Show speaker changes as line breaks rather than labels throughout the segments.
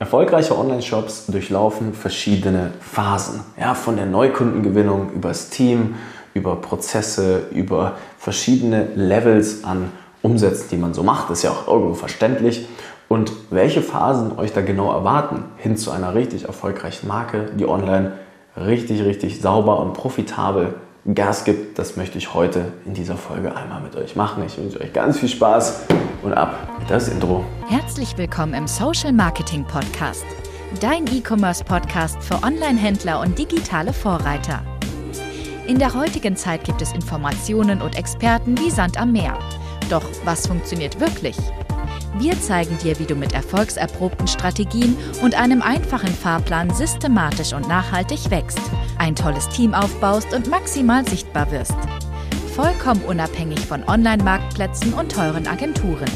Erfolgreiche Online-Shops durchlaufen verschiedene Phasen. Ja, von der Neukundengewinnung über das Team, über Prozesse, über verschiedene Levels an Umsätzen, die man so macht. Ist ja auch irgendwo verständlich. Und welche Phasen euch da genau erwarten, hin zu einer richtig erfolgreichen Marke, die online richtig, richtig sauber und profitabel Gas gibt, das möchte ich heute in dieser Folge einmal mit euch machen. Ich wünsche euch ganz viel Spaß und ab mit das Intro.
Herzlich willkommen im Social Marketing Podcast, dein E-Commerce Podcast für Online-Händler und digitale Vorreiter. In der heutigen Zeit gibt es Informationen und Experten wie Sand am Meer. Doch was funktioniert wirklich? Wir zeigen dir, wie du mit erfolgserprobten Strategien und einem einfachen Fahrplan systematisch und nachhaltig wächst, ein tolles Team aufbaust und maximal sichtbar wirst. Vollkommen unabhängig von Online-Marktplätzen und teuren Agenturen.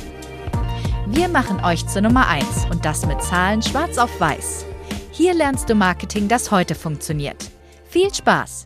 Wir machen euch zur Nummer 1 und das mit Zahlen schwarz auf weiß. Hier lernst du Marketing, das heute funktioniert. Viel Spaß!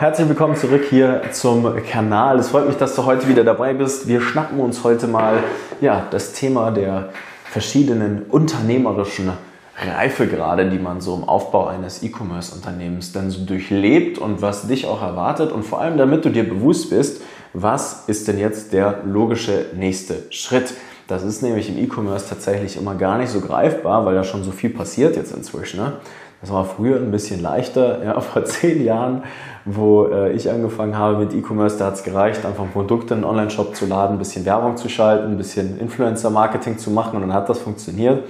Herzlich willkommen zurück hier zum Kanal. Es freut mich, dass du heute wieder dabei bist. Wir schnappen uns heute mal ja, das Thema der verschiedenen unternehmerischen Reifegrade, die man so im Aufbau eines E-Commerce-Unternehmens dann so durchlebt und was dich auch erwartet und vor allem damit du dir bewusst bist, was ist denn jetzt der logische nächste Schritt. Das ist nämlich im E-Commerce tatsächlich immer gar nicht so greifbar, weil da schon so viel passiert jetzt inzwischen. Ne? Das war früher ein bisschen leichter. Ja, vor zehn Jahren, wo äh, ich angefangen habe mit E-Commerce, da hat es gereicht, einfach Produkte in einen Online-Shop zu laden, ein bisschen Werbung zu schalten, ein bisschen Influencer-Marketing zu machen und dann hat das funktioniert.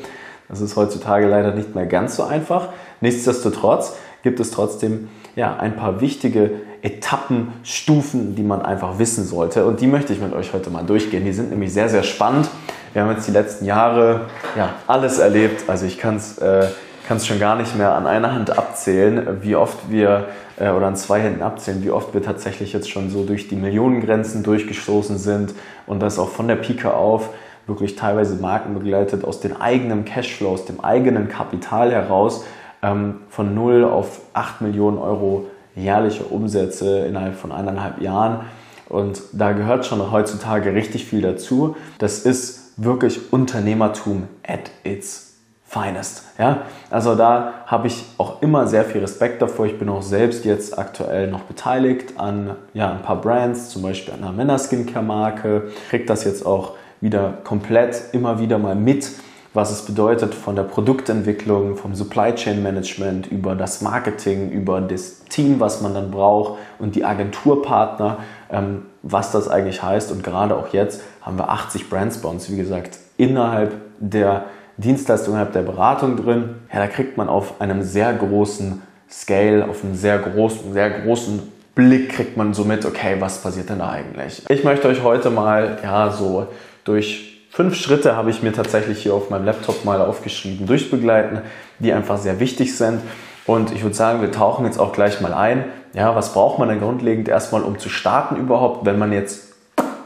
Das ist heutzutage leider nicht mehr ganz so einfach. Nichtsdestotrotz gibt es trotzdem ja, ein paar wichtige Etappen, Stufen, die man einfach wissen sollte. Und die möchte ich mit euch heute mal durchgehen. Die sind nämlich sehr, sehr spannend. Wir haben jetzt die letzten Jahre ja, alles erlebt. Also ich kann es äh, kann es schon gar nicht mehr an einer Hand abzählen, wie oft wir, äh, oder an zwei Händen abzählen, wie oft wir tatsächlich jetzt schon so durch die Millionengrenzen durchgestoßen sind und das auch von der Pike auf wirklich teilweise Marken begleitet aus dem eigenen Cashflow, aus dem eigenen Kapital heraus ähm, von 0 auf 8 Millionen Euro jährliche Umsätze innerhalb von eineinhalb Jahren. Und da gehört schon heutzutage richtig viel dazu. Das ist wirklich Unternehmertum at its finest. Ja? Also da habe ich auch immer sehr viel Respekt davor. Ich bin auch selbst jetzt aktuell noch beteiligt an ja, ein paar Brands, zum Beispiel an einer Männer-Skincare-Marke. Kriege das jetzt auch wieder komplett immer wieder mal mit, was es bedeutet von der Produktentwicklung, vom Supply Chain Management über das Marketing, über das Team, was man dann braucht und die Agenturpartner, ähm, was das eigentlich heißt. Und gerade auch jetzt haben wir 80 Brands bei uns, wie gesagt, innerhalb der Dienstleistung innerhalb der Beratung drin. Ja, da kriegt man auf einem sehr großen Scale, auf einem sehr großen, sehr großen Blick kriegt man so mit, okay, was passiert denn da eigentlich? Ich möchte euch heute mal, ja, so durch fünf Schritte habe ich mir tatsächlich hier auf meinem Laptop mal aufgeschrieben, durchbegleiten, die einfach sehr wichtig sind. Und ich würde sagen, wir tauchen jetzt auch gleich mal ein. Ja, was braucht man denn grundlegend erstmal, um zu starten überhaupt, wenn man jetzt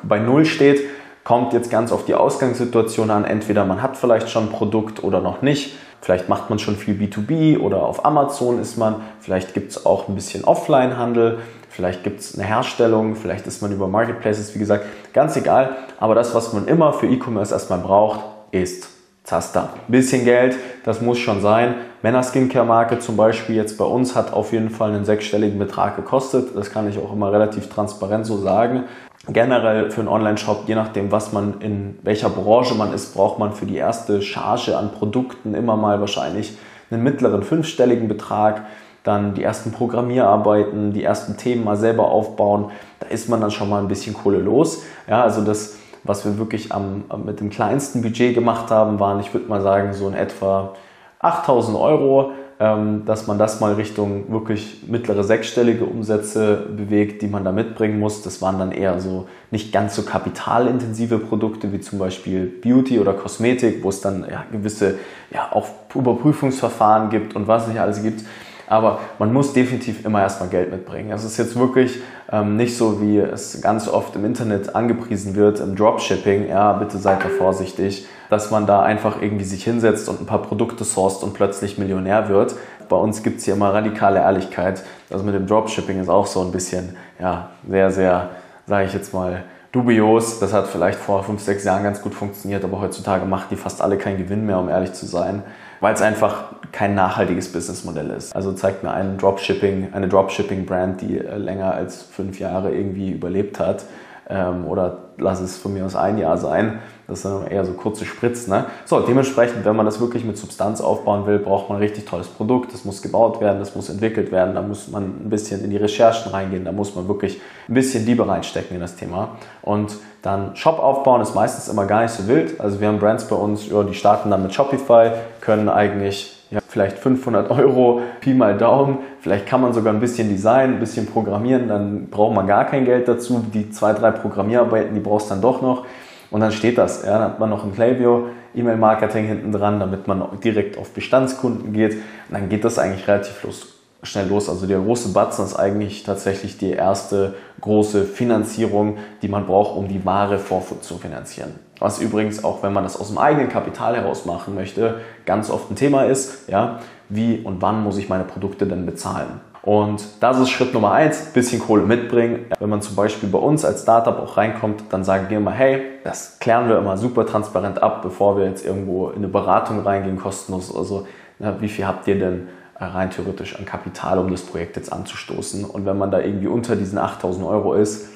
bei Null steht? Kommt jetzt ganz auf die Ausgangssituation an. Entweder man hat vielleicht schon ein Produkt oder noch nicht. Vielleicht macht man schon viel B2B oder auf Amazon ist man. Vielleicht gibt es auch ein bisschen Offline-Handel. Vielleicht gibt es eine Herstellung. Vielleicht ist man über Marketplaces, wie gesagt. Ganz egal. Aber das, was man immer für E-Commerce erstmal braucht, ist Zaster. Bisschen Geld, das muss schon sein. Männer Skincare Marke zum Beispiel jetzt bei uns hat auf jeden Fall einen sechsstelligen Betrag gekostet. Das kann ich auch immer relativ transparent so sagen generell für einen Online-Shop, je nachdem, was man in welcher Branche man ist, braucht man für die erste Charge an Produkten immer mal wahrscheinlich einen mittleren fünfstelligen Betrag. Dann die ersten Programmierarbeiten, die ersten Themen mal selber aufbauen. Da ist man dann schon mal ein bisschen Kohle los. Ja, also das, was wir wirklich am, mit dem kleinsten Budget gemacht haben, waren, ich würde mal sagen, so in etwa 8000 Euro dass man das mal Richtung wirklich mittlere sechsstellige Umsätze bewegt, die man da mitbringen muss. Das waren dann eher so nicht ganz so kapitalintensive Produkte wie zum Beispiel Beauty oder Kosmetik, wo es dann ja, gewisse ja, auch Überprüfungsverfahren gibt und was nicht alles gibt. Aber man muss definitiv immer erstmal Geld mitbringen. Es ist jetzt wirklich ähm, nicht so, wie es ganz oft im Internet angepriesen wird, im Dropshipping. Ja, bitte seid da vorsichtig, dass man da einfach irgendwie sich hinsetzt und ein paar Produkte sourced und plötzlich Millionär wird. Bei uns gibt es hier immer radikale Ehrlichkeit. Also mit dem Dropshipping ist auch so ein bisschen, ja, sehr, sehr, sage ich jetzt mal, dubios. Das hat vielleicht vor fünf, sechs Jahren ganz gut funktioniert, aber heutzutage macht die fast alle keinen Gewinn mehr, um ehrlich zu sein. weil es einfach kein nachhaltiges Businessmodell ist. Also zeigt mir einen Dropshipping, eine Dropshipping-Brand, die äh, länger als fünf Jahre irgendwie überlebt hat, ähm, oder lass es von mir aus ein Jahr sein. Das sind eher so kurze Spritzen. Ne? So, dementsprechend, wenn man das wirklich mit Substanz aufbauen will, braucht man ein richtig tolles Produkt. Das muss gebaut werden, das muss entwickelt werden. Da muss man ein bisschen in die Recherchen reingehen. Da muss man wirklich ein bisschen Liebe reinstecken in das Thema. Und dann Shop aufbauen ist meistens immer gar nicht so wild. Also wir haben Brands bei uns, ja, die starten dann mit Shopify, können eigentlich ja, vielleicht 500 Euro, Pi mal Daumen. Vielleicht kann man sogar ein bisschen designen, ein bisschen programmieren, dann braucht man gar kein Geld dazu. Die zwei, drei Programmierarbeiten, die brauchst dann doch noch. Und dann steht das. Ja, dann hat man noch ein Klaviyo, E-Mail-Marketing hinten dran, damit man direkt auf Bestandskunden geht. Und dann geht das eigentlich relativ los, schnell los. Also der große Batzen ist eigentlich tatsächlich die erste große Finanzierung, die man braucht, um die Ware Vorfut zu finanzieren. Was übrigens auch, wenn man das aus dem eigenen Kapital heraus machen möchte, ganz oft ein Thema ist. Ja, wie und wann muss ich meine Produkte denn bezahlen? Und das ist Schritt Nummer eins, bisschen Kohle mitbringen. Wenn man zum Beispiel bei uns als Startup auch reinkommt, dann sagen wir immer, hey, das klären wir immer super transparent ab, bevor wir jetzt irgendwo in eine Beratung reingehen, kostenlos. Also, na, wie viel habt ihr denn rein theoretisch an Kapital, um das Projekt jetzt anzustoßen? Und wenn man da irgendwie unter diesen 8000 Euro ist,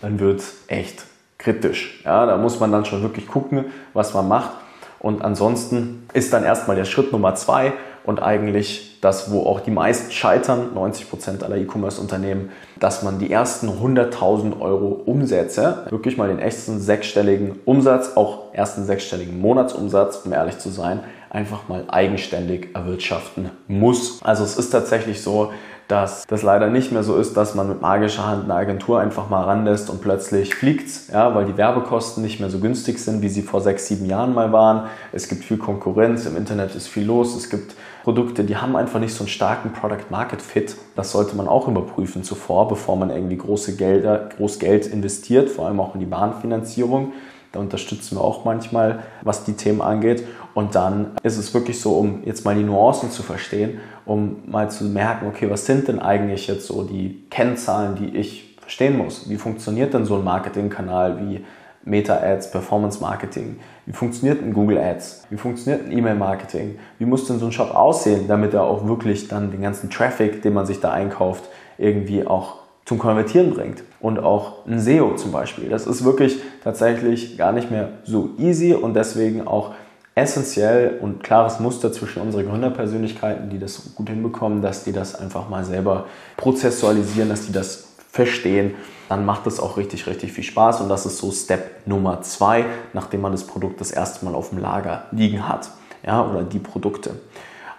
dann wird echt kritisch. Ja, da muss man dann schon wirklich gucken, was man macht. Und ansonsten ist dann erstmal der Schritt Nummer zwei und eigentlich das, wo auch die meisten scheitern, 90 Prozent aller E-Commerce-Unternehmen, dass man die ersten 100.000 Euro Umsätze, wirklich mal den echten sechsstelligen Umsatz, auch ersten sechsstelligen Monatsumsatz, um ehrlich zu sein, einfach mal eigenständig erwirtschaften muss. Also es ist tatsächlich so, dass das leider nicht mehr so ist, dass man mit magischer Hand eine Agentur einfach mal ranlässt und plötzlich fliegt's, ja, weil die Werbekosten nicht mehr so günstig sind, wie sie vor sechs, sieben Jahren mal waren. Es gibt viel Konkurrenz, im Internet ist viel los, es gibt Produkte, die haben einfach nicht so einen starken Product Market Fit. Das sollte man auch überprüfen zuvor, bevor man irgendwie große Gelder, groß Geld investiert, vor allem auch in die Bahnfinanzierung. Da unterstützen wir auch manchmal, was die Themen angeht. Und dann ist es wirklich so, um jetzt mal die Nuancen zu verstehen, um mal zu merken, okay, was sind denn eigentlich jetzt so die Kennzahlen, die ich verstehen muss? Wie funktioniert denn so ein Marketingkanal wie Meta-Ads, Performance-Marketing? Wie funktioniert ein Google Ads? Wie funktioniert ein E-Mail-Marketing? Wie muss denn so ein Shop aussehen, damit er auch wirklich dann den ganzen Traffic, den man sich da einkauft, irgendwie auch zum Konvertieren bringt. Und auch ein SEO zum Beispiel. Das ist wirklich tatsächlich gar nicht mehr so easy und deswegen auch essentiell und klares Muster zwischen unseren Gründerpersönlichkeiten, die das gut hinbekommen, dass die das einfach mal selber prozessualisieren, dass die das verstehen, dann macht es auch richtig, richtig viel Spaß und das ist so Step Nummer zwei, nachdem man das Produkt das erste Mal auf dem Lager liegen hat, ja, oder die Produkte.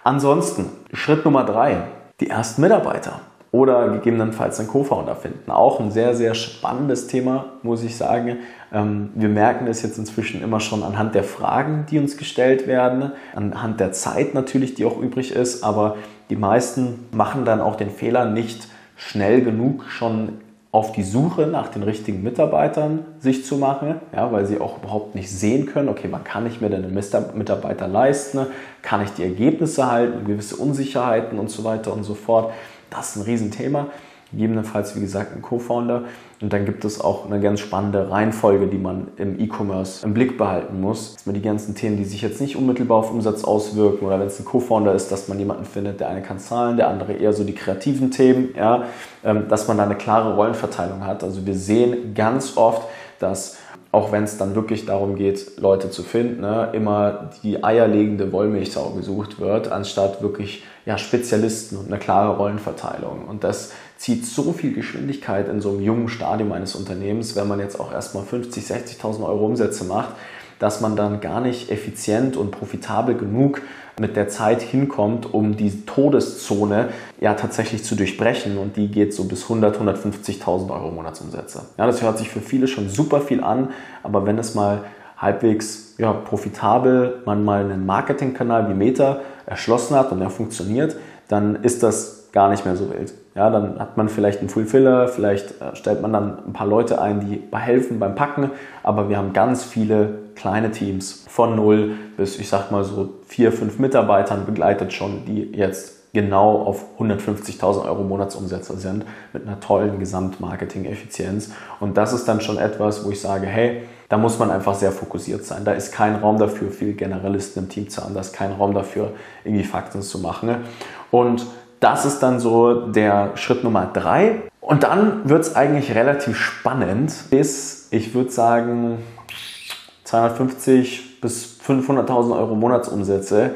Ansonsten, Schritt Nummer drei, die ersten Mitarbeiter oder gegebenenfalls einen Co-Founder finden. Auch ein sehr, sehr spannendes Thema, muss ich sagen. Ähm, wir merken es jetzt inzwischen immer schon anhand der Fragen, die uns gestellt werden, anhand der Zeit natürlich, die auch übrig ist, aber die meisten machen dann auch den Fehler, nicht schnell genug schon auf die Suche nach den richtigen Mitarbeitern sich zu machen, ja, weil sie auch überhaupt nicht sehen können, okay, wann kann ich mir denn einen Mitarbeiter leisten, kann ich die Ergebnisse halten, gewisse Unsicherheiten und so weiter und so fort. Das ist ein Riesenthema. Gegebenenfalls, wie gesagt, ein Co-Founder. Und dann gibt es auch eine ganz spannende Reihenfolge, die man im E-Commerce im Blick behalten muss. Dass man die ganzen Themen, die sich jetzt nicht unmittelbar auf Umsatz auswirken oder wenn es ein Co-Founder ist, dass man jemanden findet, der eine kann zahlen, der andere eher so die kreativen Themen, ja, ähm, dass man da eine klare Rollenverteilung hat. Also wir sehen ganz oft, dass auch wenn es dann wirklich darum geht, Leute zu finden, ne, immer die eierlegende Wollmilchsau gesucht wird, anstatt wirklich ja, Spezialisten und eine klare Rollenverteilung. Und das zieht so viel Geschwindigkeit in so einem jungen Stadium eines Unternehmens, wenn man jetzt auch erstmal 50, 60.000 Euro Umsätze macht, dass man dann gar nicht effizient und profitabel genug mit der Zeit hinkommt, um die Todeszone ja tatsächlich zu durchbrechen und die geht so bis 100, 150.000 Euro Monatsumsätze. Ja, das hört sich für viele schon super viel an, aber wenn es mal halbwegs ja, profitabel man mal einen Marketingkanal wie Meta erschlossen hat und er funktioniert, dann ist das gar nicht mehr so wild. Ja, dann hat man vielleicht einen Fulfiller, vielleicht äh, stellt man dann ein paar Leute ein, die helfen beim Packen, aber wir haben ganz viele kleine Teams von null bis, ich sag mal so vier, fünf Mitarbeitern begleitet schon, die jetzt genau auf 150.000 Euro Monatsumsätze sind mit einer tollen Gesamtmarketing-Effizienz. Und das ist dann schon etwas, wo ich sage, hey, Da muss man einfach sehr fokussiert sein. Da ist kein Raum dafür, viel Generalisten im Team zu haben. Da ist kein Raum dafür, irgendwie Fakten zu machen. Und das ist dann so der Schritt Nummer drei. Und dann wird es eigentlich relativ spannend, bis ich würde sagen 250 bis 500.000 Euro Monatsumsätze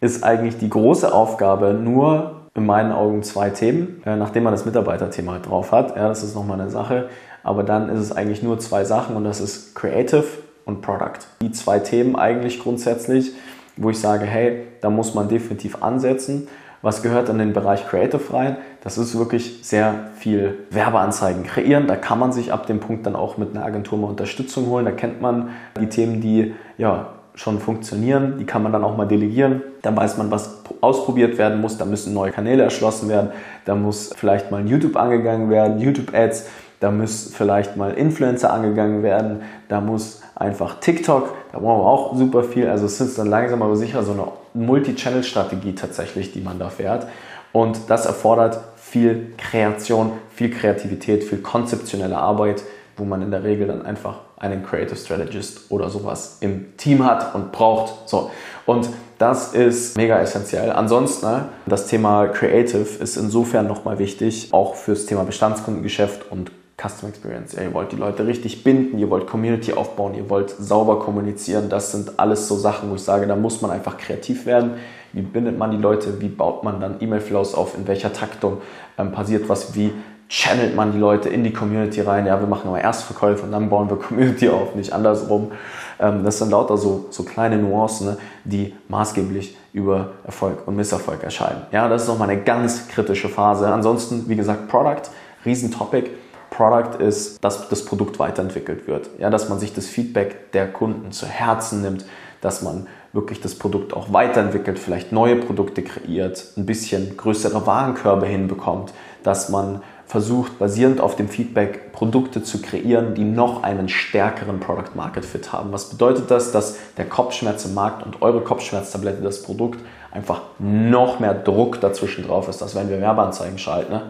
ist eigentlich die große Aufgabe nur in meinen Augen zwei Themen, äh, nachdem man das Mitarbeiterthema drauf hat. Ja, das ist nochmal eine Sache. Aber dann ist es eigentlich nur zwei Sachen und das ist Creative und Product. Die zwei Themen eigentlich grundsätzlich, wo ich sage, hey, da muss man definitiv ansetzen. Was gehört in den Bereich Creative rein? Das ist wirklich sehr viel Werbeanzeigen kreieren. Da kann man sich ab dem Punkt dann auch mit einer Agentur mal Unterstützung holen. Da kennt man die Themen, die ja schon funktionieren. Die kann man dann auch mal delegieren. Da weiß man, was ausprobiert werden muss. Da müssen neue Kanäle erschlossen werden. Da muss vielleicht mal YouTube angegangen werden, YouTube-Ads. Da muss vielleicht mal Influencer angegangen werden. Da muss einfach TikTok. Da brauchen wir auch super viel. Also es ist dann langsam aber sicher so eine Multi-Channel-Strategie tatsächlich, die man da fährt. Und das erfordert viel Kreation, viel Kreativität, viel konzeptionelle Arbeit, wo man in der Regel dann einfach einen Creative Strategist oder sowas im Team hat und braucht. So. Und das ist mega essentiell. Ansonsten, ne, das Thema Creative ist insofern nochmal wichtig, auch fürs Thema Bestandskundengeschäft und Custom Experience. Ihr wollt die Leute richtig binden, ihr wollt Community aufbauen, ihr wollt sauber kommunizieren. Das sind alles so Sachen, wo ich sage, da muss man einfach kreativ werden. Wie bindet man die Leute? Wie baut man dann E-Mail-Flows auf? In welcher Taktung ähm, passiert was? Wie channelt man die Leute in die Community rein? Ja, wir machen aber erst Verkäufe und dann bauen wir Community auf, nicht andersrum. Ähm, das sind lauter so, so kleine Nuancen, ne, die maßgeblich über Erfolg und Misserfolg erscheinen. Ja, das ist nochmal eine ganz kritische Phase. Ansonsten, wie gesagt, Product, Riesentopic. Product ist, dass das Produkt weiterentwickelt wird. Ja, dass man sich das Feedback der Kunden zu Herzen nimmt, dass man wirklich das Produkt auch weiterentwickelt, vielleicht neue Produkte kreiert, ein bisschen größere Warenkörbe hinbekommt, dass man versucht, basierend auf dem Feedback Produkte zu kreieren, die noch einen stärkeren Product Market Fit haben. Was bedeutet das? Dass der Kopfschmerz im Markt und eure Kopfschmerztablette, das Produkt, einfach noch mehr Druck dazwischen drauf ist, dass wenn wir Werbeanzeigen schalten, ne,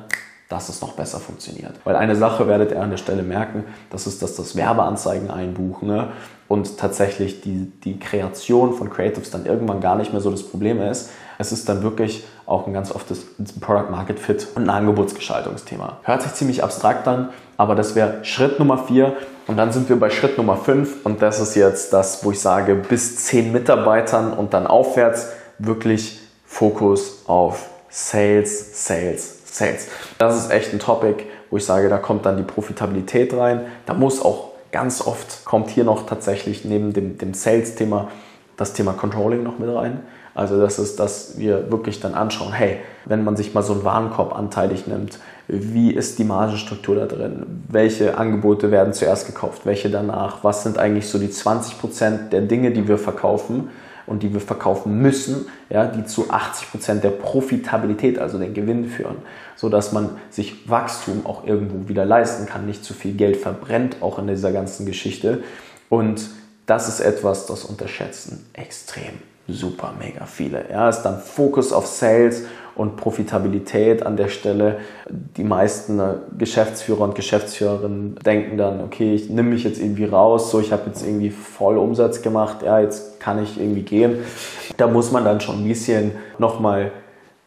dass es noch besser funktioniert. Weil eine Sache werdet ihr an der Stelle merken, das ist, dass das Werbeanzeigen einbuchen ne? und tatsächlich die, die Kreation von Creatives dann irgendwann gar nicht mehr so das Problem ist. Es ist dann wirklich auch ein ganz oft das Product Market Fit und ein Angebotsgestaltungsthema. Hört sich ziemlich abstrakt an, aber das wäre Schritt Nummer vier. Und dann sind wir bei Schritt Nummer fünf und das ist jetzt das, wo ich sage, bis zehn Mitarbeitern und dann aufwärts wirklich Fokus auf Sales, Sales, Sales. Das ist echt ein Topic, wo ich sage, da kommt dann die Profitabilität rein. Da muss auch ganz oft, kommt hier noch tatsächlich neben dem, dem Sales-Thema das Thema Controlling noch mit rein. Also das ist, dass wir wirklich dann anschauen, hey, wenn man sich mal so einen Warenkorb anteilig nimmt, wie ist die Margenstruktur da drin? Welche Angebote werden zuerst gekauft? Welche danach? Was sind eigentlich so die 20% der Dinge, die wir verkaufen? Und die wir verkaufen müssen, ja, die zu 80 Prozent der Profitabilität, also den Gewinn führen, sodass man sich Wachstum auch irgendwo wieder leisten kann, nicht zu viel Geld verbrennt, auch in dieser ganzen Geschichte. Und das ist etwas, das unterschätzen extrem super mega viele. Ja, ist dann Fokus auf Sales und Profitabilität an der Stelle. Die meisten äh, Geschäftsführer und Geschäftsführerinnen denken dann, okay, ich nehme mich jetzt irgendwie raus, so ich habe jetzt irgendwie voll Umsatz gemacht, ja, jetzt kann ich irgendwie gehen. Da muss man dann schon ein bisschen nochmal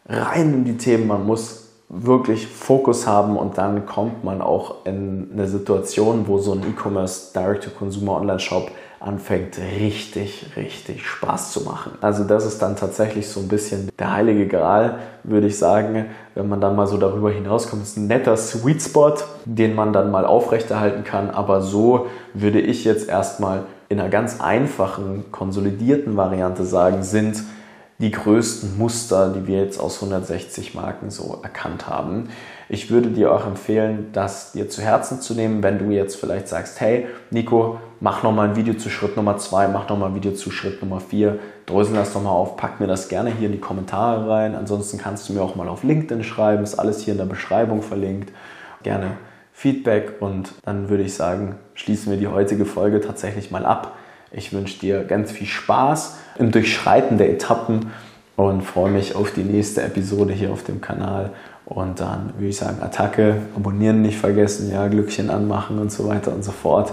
rein in die Themen, man muss wirklich Fokus haben und dann kommt man auch in eine Situation, wo so ein E-Commerce Direct-to-Consumer Online-Shop anfängt richtig, richtig Spaß zu machen. Also das ist dann tatsächlich so ein bisschen der heilige Gral, würde ich sagen, wenn man dann mal so darüber hinauskommt. Ist ein netter Sweet Spot, den man dann mal aufrechterhalten kann. Aber so würde ich jetzt erstmal in einer ganz einfachen, konsolidierten Variante sagen, sind die größten Muster, die wir jetzt aus 160 Marken so erkannt haben. Ich würde dir auch empfehlen, das dir zu Herzen zu nehmen, wenn du jetzt vielleicht sagst, hey Nico, mach nochmal ein Video zu Schritt Nummer 2, mach nochmal ein Video zu Schritt Nummer 4, drösel das nochmal auf, pack mir das gerne hier in die Kommentare rein. Ansonsten kannst du mir auch mal auf LinkedIn schreiben, ist alles hier in der Beschreibung verlinkt. Gerne Feedback und dann würde ich sagen, schließen wir die heutige Folge tatsächlich mal ab. Ich wünsche dir ganz viel Spaß im Durchschreiten der Etappen und freue mich auf die nächste Episode hier auf dem Kanal. Und dann würde ich sagen, Attacke, abonnieren nicht vergessen, ja, Glückchen anmachen und so weiter und so fort.